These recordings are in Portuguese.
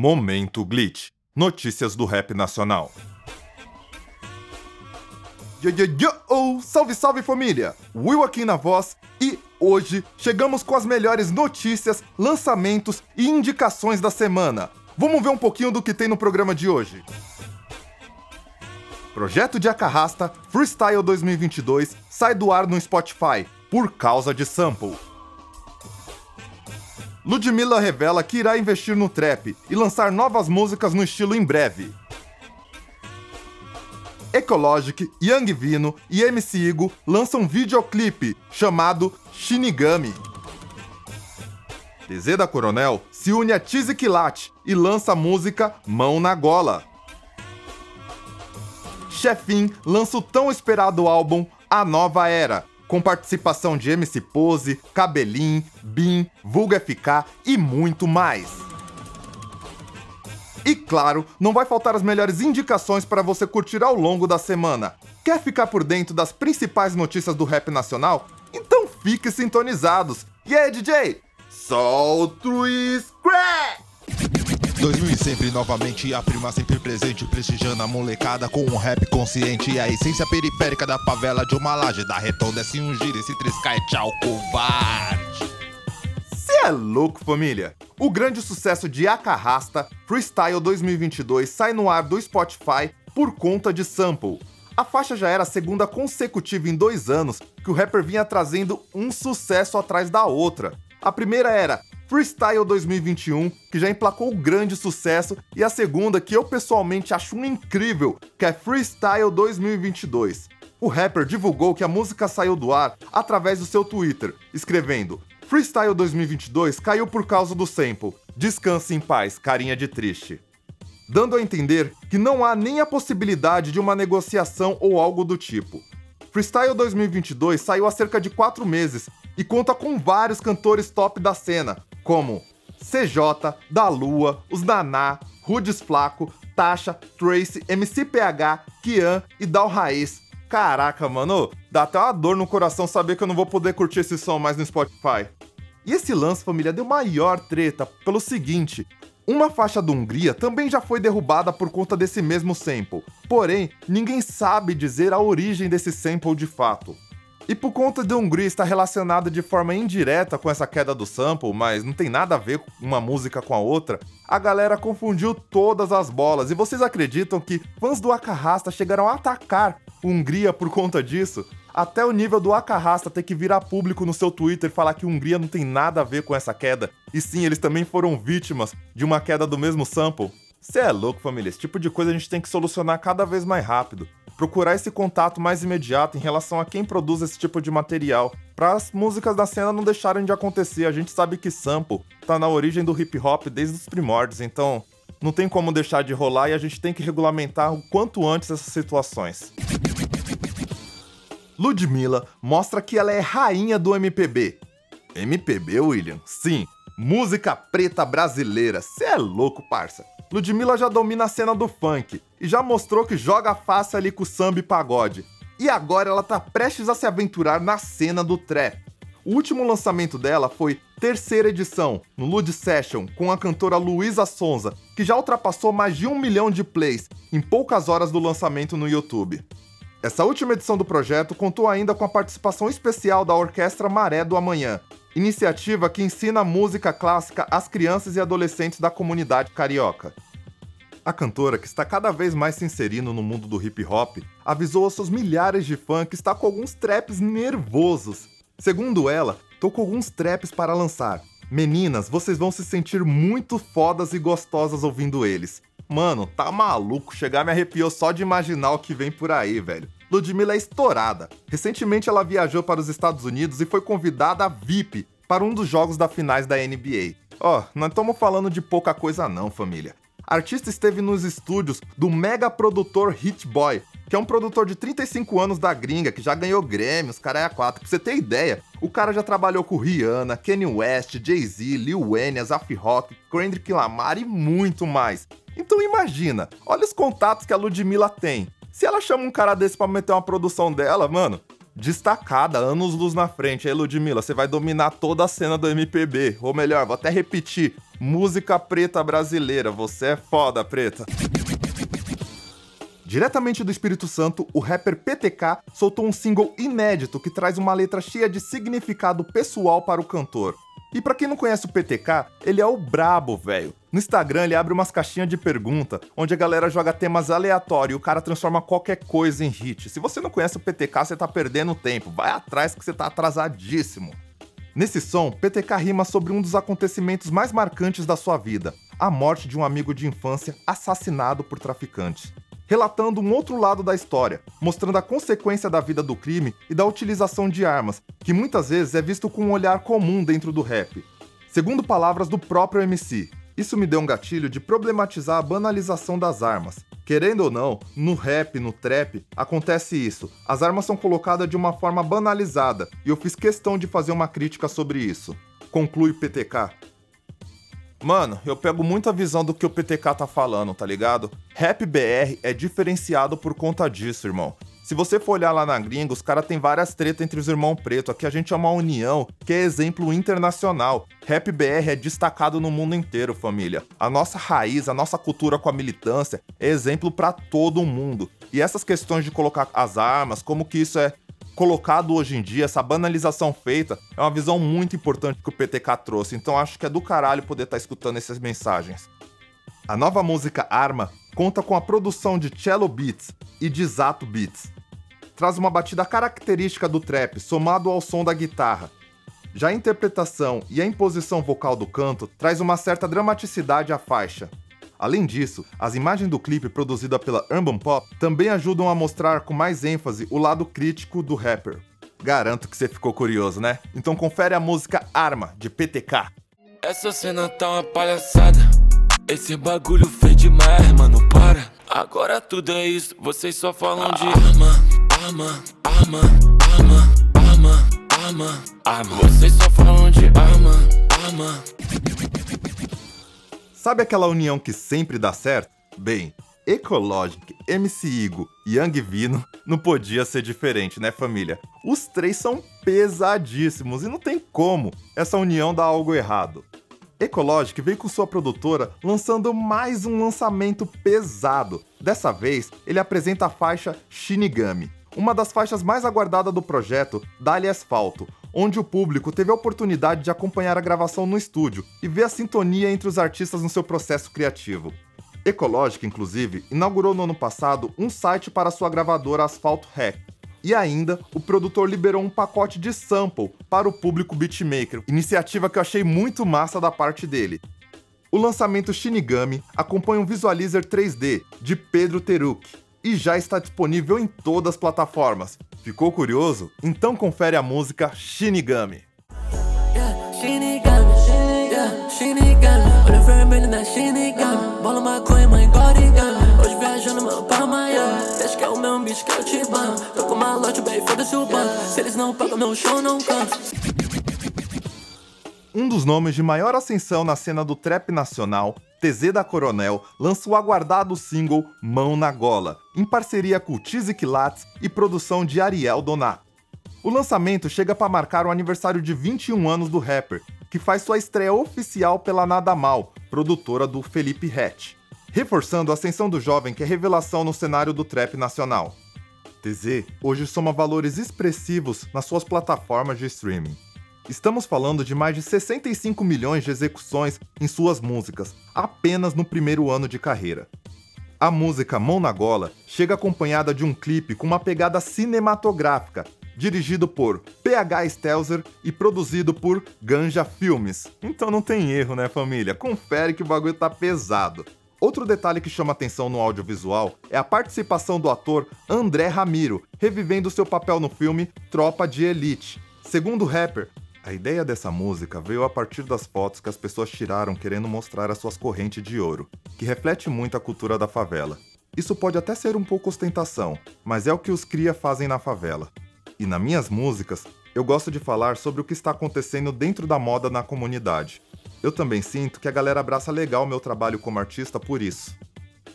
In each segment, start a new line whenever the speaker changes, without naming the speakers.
Momento Glitch. Notícias do rap nacional. Yo, yo, yo, oh, salve, salve família! Will aqui na voz e hoje chegamos com as melhores notícias, lançamentos e indicações da semana. Vamos ver um pouquinho do que tem no programa de hoje. Projeto de Acarrasta Freestyle 2022 sai do ar no Spotify por causa de sample. Ludmilla revela que irá investir no trap e lançar novas músicas no estilo em breve. Ecologic, Young Vino e MC Igo lançam um videoclipe chamado Shinigami. DZ da Coronel se une a Tizi Kilat e lança a música Mão na Gola. Chefin lança o tão esperado álbum A Nova Era, com participação de MC Pose, Cabelim, Bin, Vulga FK e muito mais. E claro, não vai faltar as melhores indicações para você curtir ao longo da semana. Quer ficar por dentro das principais notícias do rap nacional? Então fique sintonizados. E aí, DJ? Solta o scratch!
2000 e sempre novamente a prima sempre presente prestigiando a molecada com um rap consciente. E a essência periférica da favela de uma laje da retonda se um giro esse triscar é tchau covarde.
Cê é louco família. O grande sucesso de Acarrasta Freestyle 2022 sai no ar do Spotify por conta de sample. A faixa já era a segunda consecutiva em dois anos que o rapper vinha trazendo um sucesso atrás da outra. A primeira era Freestyle 2021, que já emplacou grande sucesso, e a segunda, que eu pessoalmente acho um incrível, que é Freestyle 2022. O rapper divulgou que a música saiu do ar através do seu Twitter, escrevendo: Freestyle 2022 caiu por causa do sample. Descanse em paz, carinha de triste. Dando a entender que não há nem a possibilidade de uma negociação ou algo do tipo. Freestyle 2022 saiu há cerca de 4 meses e conta com vários cantores top da cena, como CJ, Da Lua, Os Naná, Rudes Flaco, Tasha, Tracy, MCPH, Kian e Dal Raiz. Caraca, mano, dá até uma dor no coração saber que eu não vou poder curtir esse som mais no Spotify. E esse lance, família, deu maior treta pelo seguinte: uma faixa da Hungria também já foi derrubada por conta desse mesmo sample, porém, ninguém sabe dizer a origem desse sample de fato. E por conta de Hungria estar relacionada de forma indireta com essa queda do sample, mas não tem nada a ver uma música com a outra, a galera confundiu todas as bolas. E vocês acreditam que fãs do Acarrasta chegaram a atacar Hungria por conta disso? Até o nível do Acarrasta ter que virar público no seu Twitter e falar que Hungria não tem nada a ver com essa queda. E sim, eles também foram vítimas de uma queda do mesmo sample. Cê é louco, família. Esse tipo de coisa a gente tem que solucionar cada vez mais rápido procurar esse contato mais imediato em relação a quem produz esse tipo de material, para as músicas da cena não deixarem de acontecer. A gente sabe que sample tá na origem do hip hop desde os primórdios, então não tem como deixar de rolar e a gente tem que regulamentar o quanto antes essas situações. Ludmilla mostra que ela é rainha do MPB. MPB, William? Sim, música preta brasileira. Cê é louco, parça. Ludmilla já domina a cena do funk e já mostrou que joga fácil ali com samba e pagode. E agora ela tá prestes a se aventurar na cena do trap. O último lançamento dela foi terceira edição, no Lud Session, com a cantora Luísa Sonza, que já ultrapassou mais de um milhão de plays em poucas horas do lançamento no YouTube. Essa última edição do projeto contou ainda com a participação especial da Orquestra Maré do Amanhã, iniciativa que ensina música clássica às crianças e adolescentes da comunidade carioca. A cantora, que está cada vez mais se inserindo no mundo do hip hop, avisou aos seus milhares de fãs que está com alguns traps nervosos. Segundo ela, tô com alguns traps para lançar. Meninas, vocês vão se sentir muito fodas e gostosas ouvindo eles. Mano, tá maluco, chegar me arrepiou só de imaginar o que vem por aí, velho. Ludmilla é estourada. Recentemente ela viajou para os Estados Unidos e foi convidada a VIP para um dos jogos da finais da NBA. Ó, oh, não estamos falando de pouca coisa não, família. A artista esteve nos estúdios do mega produtor Hit Boy, que é um produtor de 35 anos da gringa, que já ganhou Grammy, os caras é a quatro. Pra você ter ideia, o cara já trabalhou com Rihanna, Kanye West, Jay-Z, Lil Wayne, Azaf Rock, Kendrick Lamar e muito mais. Então imagina, olha os contatos que a Ludmilla tem. Se ela chama um cara desse pra meter uma produção dela, mano, destacada, anos luz na frente. Aí, Ludmilla, você vai dominar toda a cena do MPB. Ou melhor, vou até repetir: Música preta brasileira, você é foda, preta. Diretamente do Espírito Santo, o rapper PTK soltou um single inédito que traz uma letra cheia de significado pessoal para o cantor. E para quem não conhece o PTK, ele é o brabo, velho. No Instagram ele abre umas caixinhas de pergunta, onde a galera joga temas aleatórios e o cara transforma qualquer coisa em hit. Se você não conhece o PTK, você tá perdendo tempo. Vai atrás que você tá atrasadíssimo. Nesse som, PTK rima sobre um dos acontecimentos mais marcantes da sua vida: a morte de um amigo de infância assassinado por traficantes relatando um outro lado da história, mostrando a consequência da vida do crime e da utilização de armas, que muitas vezes é visto com um olhar comum dentro do rap. Segundo palavras do próprio MC, isso me deu um gatilho de problematizar a banalização das armas. Querendo ou não, no rap, no trap, acontece isso. As armas são colocadas de uma forma banalizada, e eu fiz questão de fazer uma crítica sobre isso. Conclui PTK. Mano, eu pego muita visão do que o PTK tá falando, tá ligado? Rap BR é diferenciado por conta disso, irmão. Se você for olhar lá na gringa, os caras têm várias tretas entre os irmãos pretos. Aqui a gente é uma união que é exemplo internacional. Rap BR é destacado no mundo inteiro, família. A nossa raiz, a nossa cultura com a militância é exemplo para todo mundo. E essas questões de colocar as armas, como que isso é colocado hoje em dia, essa banalização feita, é uma visão muito importante que o PTK trouxe. Então acho que é do caralho poder estar tá escutando essas mensagens. A nova música Arma conta com a produção de Cello Beats e de Zato Beats. Traz uma batida característica do trap, somado ao som da guitarra. Já a interpretação e a imposição vocal do canto traz uma certa dramaticidade à faixa, Além disso, as imagens do clipe produzida pela Urban Pop também ajudam a mostrar com mais ênfase o lado crítico do rapper. Garanto que você ficou curioso, né? Então confere a música Arma, de PTK.
Essa cena tá uma palhaçada. Esse bagulho fez demais, mano, para. Agora tudo é isso, vocês só falam de arma, arma, arma, arma, arma, arma, arma. Vocês só falam de arma, arma.
Sabe aquela união que sempre dá certo? Bem, Ecologic, MC Igo e Young Vino não podia ser diferente, né, família? Os três são pesadíssimos e não tem como essa união dar algo errado. Ecologic veio com sua produtora lançando mais um lançamento pesado. Dessa vez, ele apresenta a faixa Shinigami, uma das faixas mais aguardadas do projeto Dali Asfalto, onde o público teve a oportunidade de acompanhar a gravação no estúdio e ver a sintonia entre os artistas no seu processo criativo. Ecológica, inclusive, inaugurou no ano passado um site para sua gravadora Asfalto Hack. E ainda, o produtor liberou um pacote de sample para o público beatmaker, iniciativa que eu achei muito massa da parte dele. O lançamento Shinigami acompanha um visualizer 3D de Pedro Teruk e já está disponível em todas as plataformas, Ficou curioso? Então confere a música Shinigami. Hoje viajando meu pra Miami. Deixa que é o meu bicho que eu te banho. Tô com malote, bem, foda-se o banco. Se eles não pagam meu show, não canto. Um dos nomes de maior ascensão na cena do trap nacional TZ da Coronel lança o aguardado single Mão na Gola, em parceria com Tizik Latz e produção de Ariel Donato. O lançamento chega para marcar o aniversário de 21 anos do rapper, que faz sua estreia oficial pela Nada Mal, produtora do Felipe Hatch, reforçando a ascensão do jovem que é revelação no cenário do trap nacional. TZ hoje soma valores expressivos nas suas plataformas de streaming. Estamos falando de mais de 65 milhões de execuções em suas músicas, apenas no primeiro ano de carreira. A música Mão na Gola chega acompanhada de um clipe com uma pegada cinematográfica, dirigido por PH Stelzer e produzido por Ganja Filmes. Então não tem erro, né, família? Confere que o bagulho tá pesado. Outro detalhe que chama atenção no audiovisual é a participação do ator André Ramiro, revivendo seu papel no filme Tropa de Elite. Segundo o rapper, a ideia dessa música veio a partir das fotos que as pessoas tiraram querendo mostrar as suas correntes de ouro, que reflete muito a cultura da favela. Isso pode até ser um pouco ostentação, mas é o que os cria fazem na favela. E nas minhas músicas, eu gosto de falar sobre o que está acontecendo dentro da moda na comunidade. Eu também sinto que a galera abraça legal meu trabalho como artista por isso.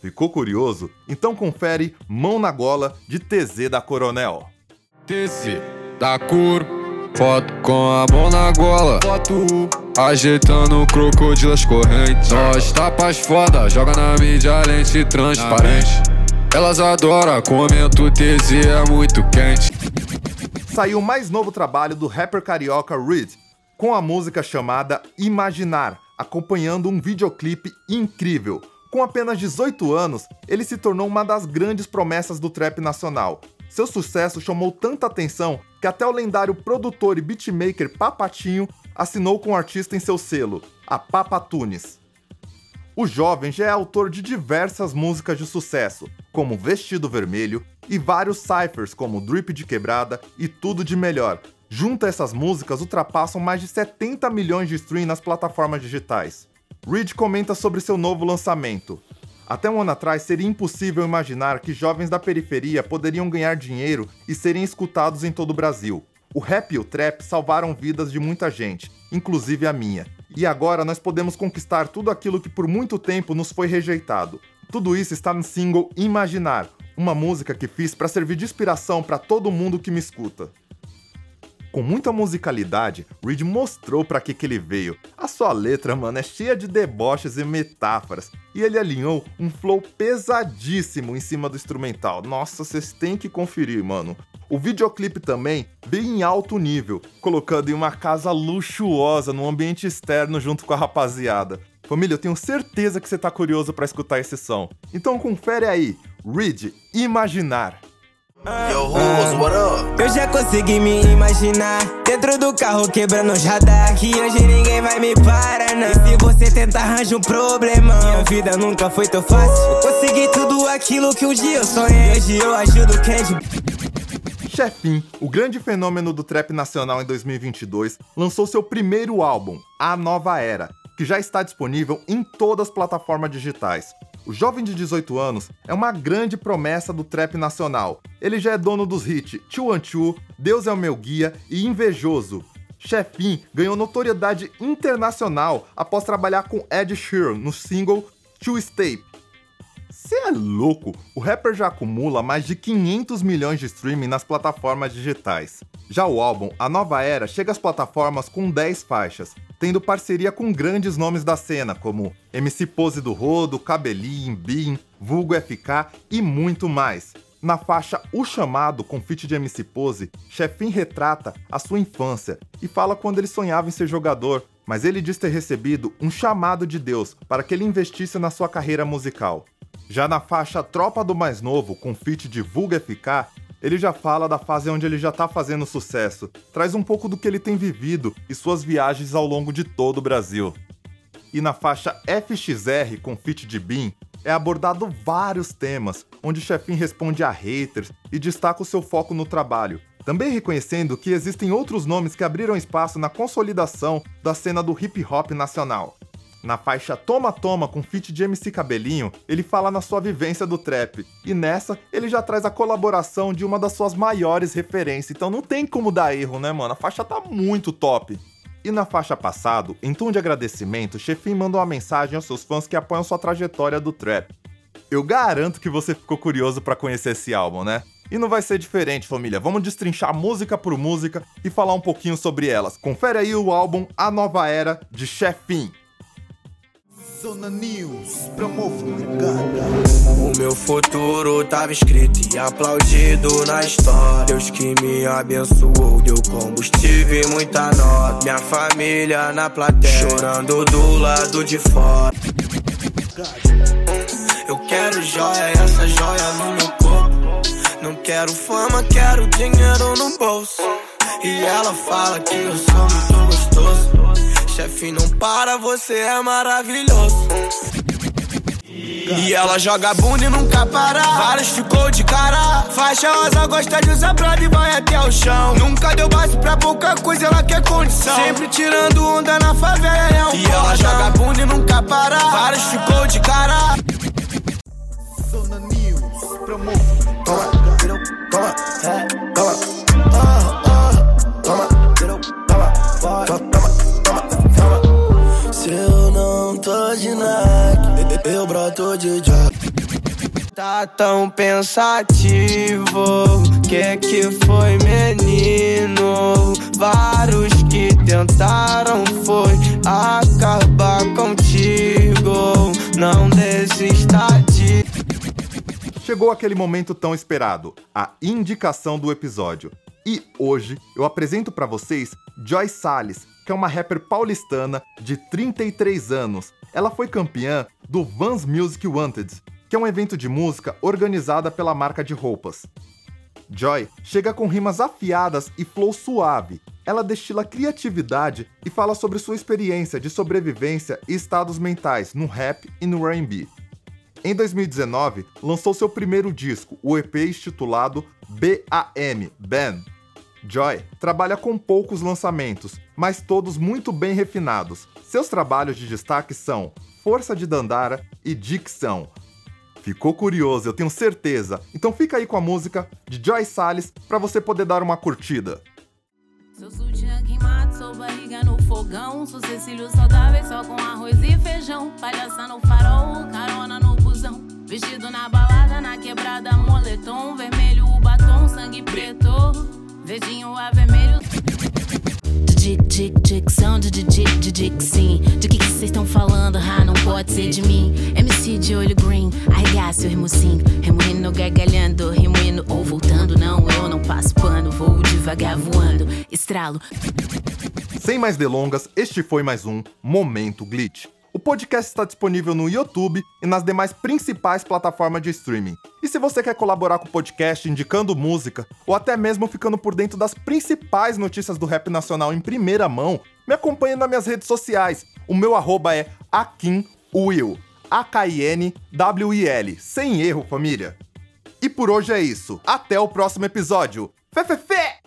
Ficou curioso? Então confere Mão na Gola de TZ da Coronel.
TZ da Cor Foto com a mão na gola. Foto Ajeitando crocodilas correntes. Nós tapas foda, joga na mídia lente transparente. Elas adoram, comento TZ é muito quente.
Saiu o mais novo trabalho do rapper carioca Reed, com a música chamada Imaginar, acompanhando um videoclipe incrível. Com apenas 18 anos, ele se tornou uma das grandes promessas do trap nacional. Seu sucesso chamou tanta atenção que até o lendário produtor e beatmaker Papatinho assinou com o artista em seu selo, a Papa Tunes. O jovem já é autor de diversas músicas de sucesso, como Vestido Vermelho e vários cyphers como Drip de Quebrada e Tudo de Melhor. Junto a essas músicas, ultrapassam mais de 70 milhões de streams nas plataformas digitais. Reed comenta sobre seu novo lançamento. Até um ano atrás seria impossível imaginar que jovens da periferia poderiam ganhar dinheiro e serem escutados em todo o Brasil. O rap e o trap salvaram vidas de muita gente, inclusive a minha. E agora nós podemos conquistar tudo aquilo que por muito tempo nos foi rejeitado. Tudo isso está no single Imaginar, uma música que fiz para servir de inspiração para todo mundo que me escuta. Com muita musicalidade, Reed mostrou para que, que ele veio. A sua letra, mano, é cheia de deboches e metáforas, e ele alinhou um flow pesadíssimo em cima do instrumental. Nossa, vocês têm que conferir, mano. O videoclipe também veio em alto nível, colocando em uma casa luxuosa no ambiente externo junto com a rapaziada. Família, eu tenho certeza que você tá curioso para escutar esse som. Então confere aí, Reed Imaginar.
Eu já consegui me imaginar Dentro do carro quebrando os radar Que hoje ninguém vai me parar, não. E se você tentar arranjar um problema. Minha vida nunca foi tão fácil. Eu consegui tudo aquilo que um dia eu sonhei. Hoje eu ajudo quem de...
Chefin, o grande fenômeno do trap nacional em 2022, lançou seu primeiro álbum, A Nova Era, que já está disponível em todas as plataformas digitais. O jovem de 18 anos é uma grande promessa do trap nacional. Ele já é dono dos hits Two and Two, Deus é o meu guia e Invejoso. Chefin ganhou notoriedade internacional após trabalhar com Ed Sheeran no single Two Step. Você é louco? O rapper já acumula mais de 500 milhões de streaming nas plataformas digitais. Já o álbum A Nova Era chega às plataformas com 10 faixas, tendo parceria com grandes nomes da cena, como MC Pose do Rodo, Cabelinho, Bin, Vulgo FK e muito mais. Na faixa O Chamado, com feat de MC Pose, Chefin retrata a sua infância e fala quando ele sonhava em ser jogador, mas ele diz ter recebido um chamado de Deus para que ele investisse na sua carreira musical. Já na faixa Tropa do Mais Novo, com feat de Vulga FK, ele já fala da fase onde ele já tá fazendo sucesso, traz um pouco do que ele tem vivido e suas viagens ao longo de todo o Brasil. E na faixa FXR, com feat de Bin, é abordado vários temas, onde Chefin responde a haters e destaca o seu foco no trabalho, também reconhecendo que existem outros nomes que abriram espaço na consolidação da cena do hip hop nacional. Na faixa Toma Toma com feat de MC Cabelinho, ele fala na sua vivência do trap, e nessa ele já traz a colaboração de uma das suas maiores referências, então não tem como dar erro, né, mano? A faixa tá muito top. E na faixa passado, em tom de agradecimento, Chefin mandou uma mensagem aos seus fãs que apoiam sua trajetória do trap. Eu garanto que você ficou curioso para conhecer esse álbum, né? E não vai ser diferente, família. Vamos destrinchar música por música e falar um pouquinho sobre elas. Confere aí o álbum A Nova Era de Chefin.
Zona News, promove o mercado.
O meu futuro tava escrito e aplaudido na história. Deus que me abençoou, deu combustível e muita nota. Minha família na plateia, chorando do lado de fora. Eu quero joia, essa joia no meu corpo. Não quero fama, quero dinheiro no bolso. E ela fala que eu sou muito gostoso Chefe, não para, você é maravilhoso. E ela joga bunda e nunca para. Vários ficou de cara. Faixa rosa gosta de usar pra e vai até o chão. Nunca deu base pra pouca coisa, ela quer condição. Sempre tirando onda na favela, é um E ela joga bunda e nunca para. Vários ficou de cara.
Zona News, promove o mercado.
Toma, é, toma, eu não tô de Nike, eu broto de job. Tá tão pensativo, que que foi menino? Vários que tentaram foi acabar contigo. Não desista de.
Chegou aquele momento tão esperado, a indicação do episódio. E hoje eu apresento para vocês Joy Salles, que é uma rapper paulistana de 33 anos. Ela foi campeã do Vans Music Wanted, que é um evento de música organizada pela marca de roupas. Joy chega com rimas afiadas e flow suave. Ela destila criatividade e fala sobre sua experiência de sobrevivência e estados mentais no rap e no R&B. Em 2019, lançou seu primeiro disco, o EP intitulado BAM, Ben. Joy trabalha com poucos lançamentos, mas todos muito bem refinados. Seus trabalhos de destaque são Força de Dandara e Dicção, Ficou curioso, eu tenho certeza. Então fica aí com a música de Joy Salles para você poder dar uma curtida.
Sou sutiã queimado, sou barriga no fogão. Sou Cecílio saudável, só com arroz e feijão. Palhaça no farol, carona no busão. Vestido na balada, na quebrada, moletom. Vermelho batom, sangue preto. Verdinho a vermelho. Dicção, de dick, sim. De que vocês estão falando? Ah, não pode ser de mim. MC de olho green, arregaça o remocinho. Remoendo, gargalhando, remoendo ou voltando. Não, eu não passo pano, vou devagar voando. Estralo.
Sem mais delongas, este foi mais um Momento Glitch. O podcast está disponível no YouTube e nas demais principais plataformas de streaming. E se você quer colaborar com o podcast indicando música ou até mesmo ficando por dentro das principais notícias do rap nacional em primeira mão, me acompanhe nas minhas redes sociais. O meu arroba é AkinWill. A-K-I-N-W-I-L. Sem erro, família. E por hoje é isso. Até o próximo episódio. Fé!